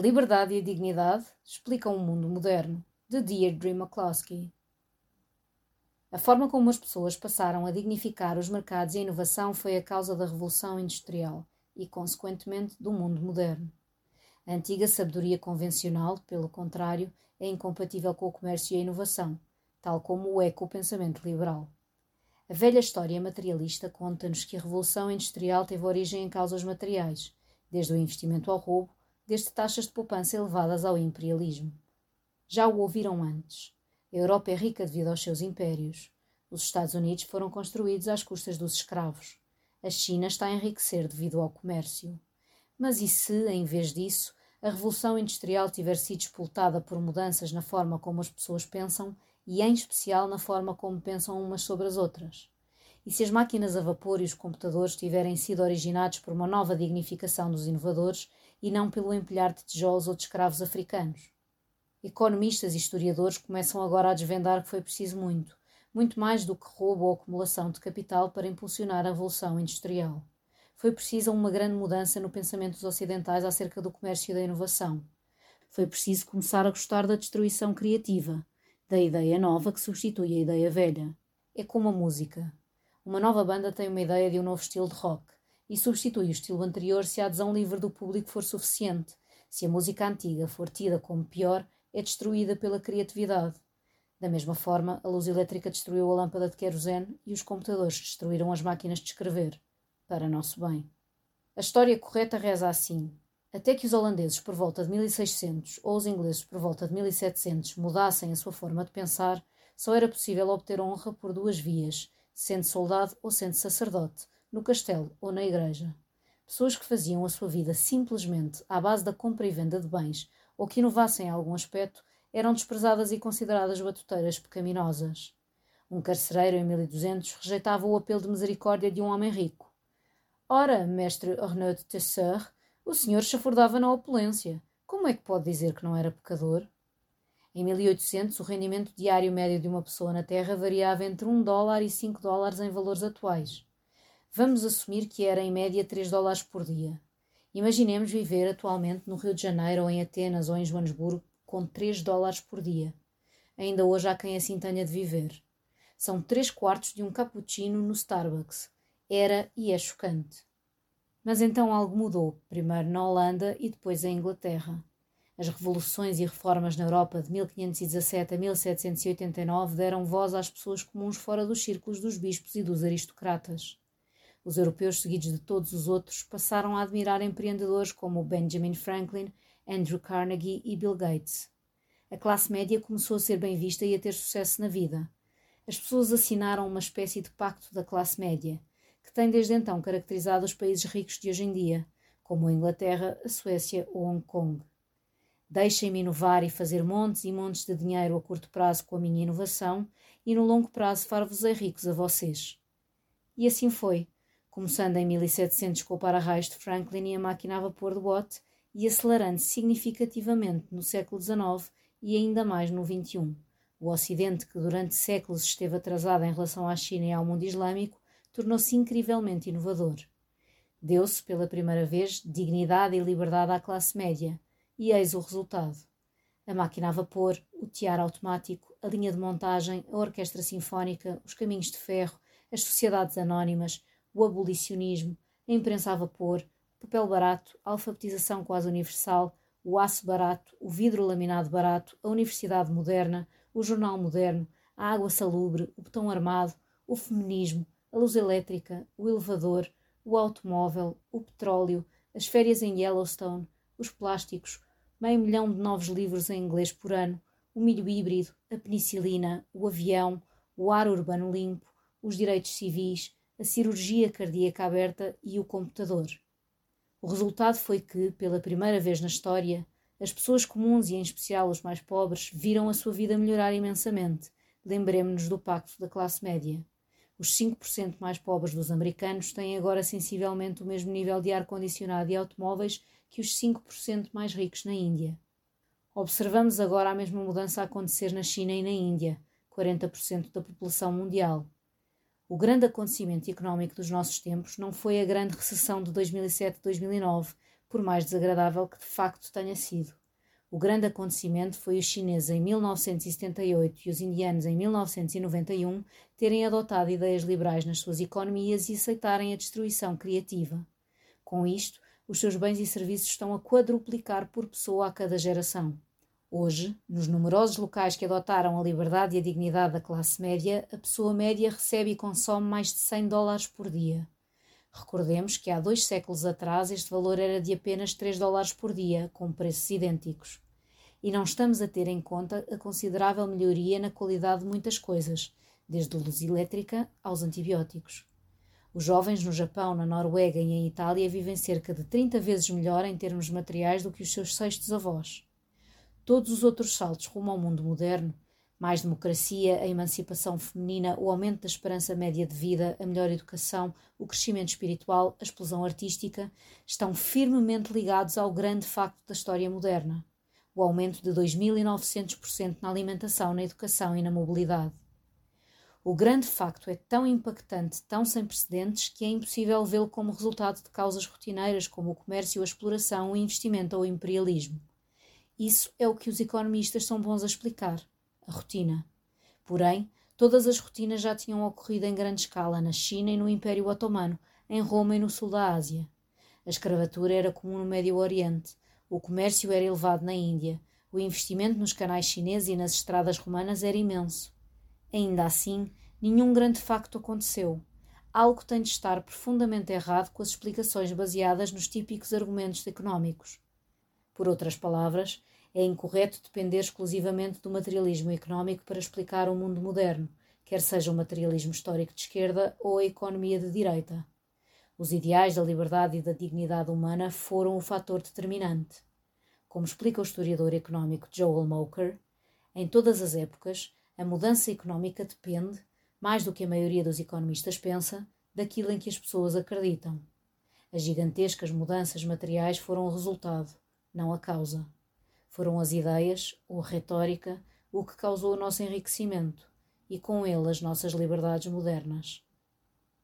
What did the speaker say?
liberdade e a dignidade explicam o mundo moderno, de Deirdre McCloskey. A forma como as pessoas passaram a dignificar os mercados e a inovação foi a causa da Revolução Industrial e, consequentemente, do mundo moderno. A antiga sabedoria convencional, pelo contrário, é incompatível com o comércio e a inovação, tal como o é com o pensamento liberal. A velha história materialista conta-nos que a Revolução Industrial teve origem em causas materiais, desde o investimento ao roubo, desde taxas de poupança elevadas ao imperialismo. Já o ouviram antes. A Europa é rica devido aos seus impérios. Os Estados Unidos foram construídos às custas dos escravos. A China está a enriquecer devido ao comércio. Mas e se, em vez disso, a Revolução Industrial tiver sido expultada por mudanças na forma como as pessoas pensam e, em especial, na forma como pensam umas sobre as outras? E se as máquinas a vapor e os computadores tiverem sido originados por uma nova dignificação dos inovadores e não pelo empilhar de tijolos ou de escravos africanos? Economistas e historiadores começam agora a desvendar que foi preciso muito, muito mais do que roubo ou acumulação de capital para impulsionar a Revolução Industrial. Foi precisa uma grande mudança no pensamento dos ocidentais acerca do comércio e da inovação. Foi preciso começar a gostar da destruição criativa, da ideia nova que substitui a ideia velha. É como a música. Uma nova banda tem uma ideia de um novo estilo de rock e substitui o estilo anterior se a adesão livre do público for suficiente. Se a música antiga for tida como pior, é destruída pela criatividade. Da mesma forma, a luz elétrica destruiu a lâmpada de querosene e os computadores destruíram as máquinas de escrever, para nosso bem. A história correta reza assim: até que os holandeses por volta de 1600 ou os ingleses por volta de 1700 mudassem a sua forma de pensar, só era possível obter honra por duas vias, sendo soldado ou sendo sacerdote, no castelo ou na igreja. Pessoas que faziam a sua vida simplesmente à base da compra e venda de bens ou que inovassem em algum aspecto, eram desprezadas e consideradas batuteiras pecaminosas. Um carcereiro em 1200 rejeitava o apelo de misericórdia de um homem rico. Ora, mestre Arnaud de Tesseur, o senhor chafurdava na opulência. Como é que pode dizer que não era pecador? Em 1800, o rendimento diário médio de uma pessoa na Terra variava entre 1 dólar e 5 dólares em valores atuais. Vamos assumir que era em média 3 dólares por dia. Imaginemos viver atualmente no Rio de Janeiro, ou em Atenas, ou em Joanesburgo, com 3 dólares por dia. Ainda hoje há quem assim tenha de viver. São 3 quartos de um cappuccino no Starbucks. Era e é chocante. Mas então algo mudou, primeiro na Holanda e depois em Inglaterra. As revoluções e reformas na Europa de 1517 a 1789 deram voz às pessoas comuns fora dos círculos dos bispos e dos aristocratas. Os europeus, seguidos de todos os outros, passaram a admirar empreendedores como Benjamin Franklin, Andrew Carnegie e Bill Gates. A classe média começou a ser bem vista e a ter sucesso na vida. As pessoas assinaram uma espécie de pacto da classe média, que tem desde então caracterizado os países ricos de hoje em dia, como a Inglaterra, a Suécia ou Hong Kong. Deixem-me inovar e fazer montes e montes de dinheiro a curto prazo com a minha inovação, e no longo prazo far-vos-ei ricos a vocês. E assim foi começando em 1700 com o para-raios de Franklin e a máquina a vapor de Watt, e acelerando significativamente no século XIX e ainda mais no XXI. O Ocidente, que durante séculos esteve atrasado em relação à China e ao mundo islâmico, tornou-se incrivelmente inovador. Deu-se, pela primeira vez, dignidade e liberdade à classe média, e eis o resultado. A máquina a vapor, o tiar automático, a linha de montagem, a orquestra sinfónica, os caminhos de ferro, as sociedades anónimas, o abolicionismo, a imprensa a vapor, papel barato, a alfabetização quase universal, o aço barato, o vidro laminado barato, a universidade moderna, o jornal moderno, a água salubre, o botão armado, o feminismo, a luz elétrica, o elevador, o automóvel, o petróleo, as férias em Yellowstone, os plásticos, meio milhão de novos livros em inglês por ano, o milho híbrido, a penicilina, o avião, o ar urbano limpo, os direitos civis, a cirurgia cardíaca aberta e o computador. O resultado foi que, pela primeira vez na história, as pessoas comuns e em especial os mais pobres viram a sua vida melhorar imensamente. Lembremos-nos do pacto da classe média. Os 5% mais pobres dos americanos têm agora sensivelmente o mesmo nível de ar-condicionado e automóveis que os 5% mais ricos na Índia. Observamos agora a mesma mudança a acontecer na China e na Índia, 40% da população mundial. O grande acontecimento económico dos nossos tempos não foi a grande recessão de 2007-2009, por mais desagradável que de facto tenha sido. O grande acontecimento foi os chineses em 1978 e os indianos em 1991 terem adotado ideias liberais nas suas economias e aceitarem a destruição criativa. Com isto, os seus bens e serviços estão a quadruplicar por pessoa a cada geração. Hoje, nos numerosos locais que adotaram a liberdade e a dignidade da classe média, a pessoa média recebe e consome mais de 100 dólares por dia. Recordemos que há dois séculos atrás este valor era de apenas 3 dólares por dia, com preços idênticos. E não estamos a ter em conta a considerável melhoria na qualidade de muitas coisas, desde luz elétrica aos antibióticos. Os jovens no Japão, na Noruega e em Itália vivem cerca de 30 vezes melhor em termos materiais do que os seus sextos avós. Todos os outros saltos rumo ao mundo moderno mais democracia, a emancipação feminina, o aumento da esperança média de vida, a melhor educação, o crescimento espiritual, a explosão artística, estão firmemente ligados ao grande facto da história moderna: o aumento de 2.900% na alimentação, na educação e na mobilidade. O grande facto é tão impactante, tão sem precedentes, que é impossível vê-lo como resultado de causas rotineiras como o comércio, a exploração, o investimento ou o imperialismo. Isso é o que os economistas são bons a explicar a rotina. Porém, todas as rotinas já tinham ocorrido em grande escala na China e no Império Otomano, em Roma e no sul da Ásia. A escravatura era comum no Médio Oriente, o comércio era elevado na Índia, o investimento nos canais chineses e nas estradas romanas era imenso. Ainda assim, nenhum grande facto aconteceu. Algo tem de estar profundamente errado com as explicações baseadas nos típicos argumentos económicos. Por outras palavras, é incorreto depender exclusivamente do materialismo económico para explicar o mundo moderno, quer seja o materialismo histórico de esquerda ou a economia de direita. Os ideais da liberdade e da dignidade humana foram o fator determinante. Como explica o historiador económico Joel Moker, em todas as épocas, a mudança económica depende, mais do que a maioria dos economistas pensa, daquilo em que as pessoas acreditam. As gigantescas mudanças materiais foram o resultado, não a causa. Foram as ideias, ou a retórica, o que causou o nosso enriquecimento e com ele as nossas liberdades modernas.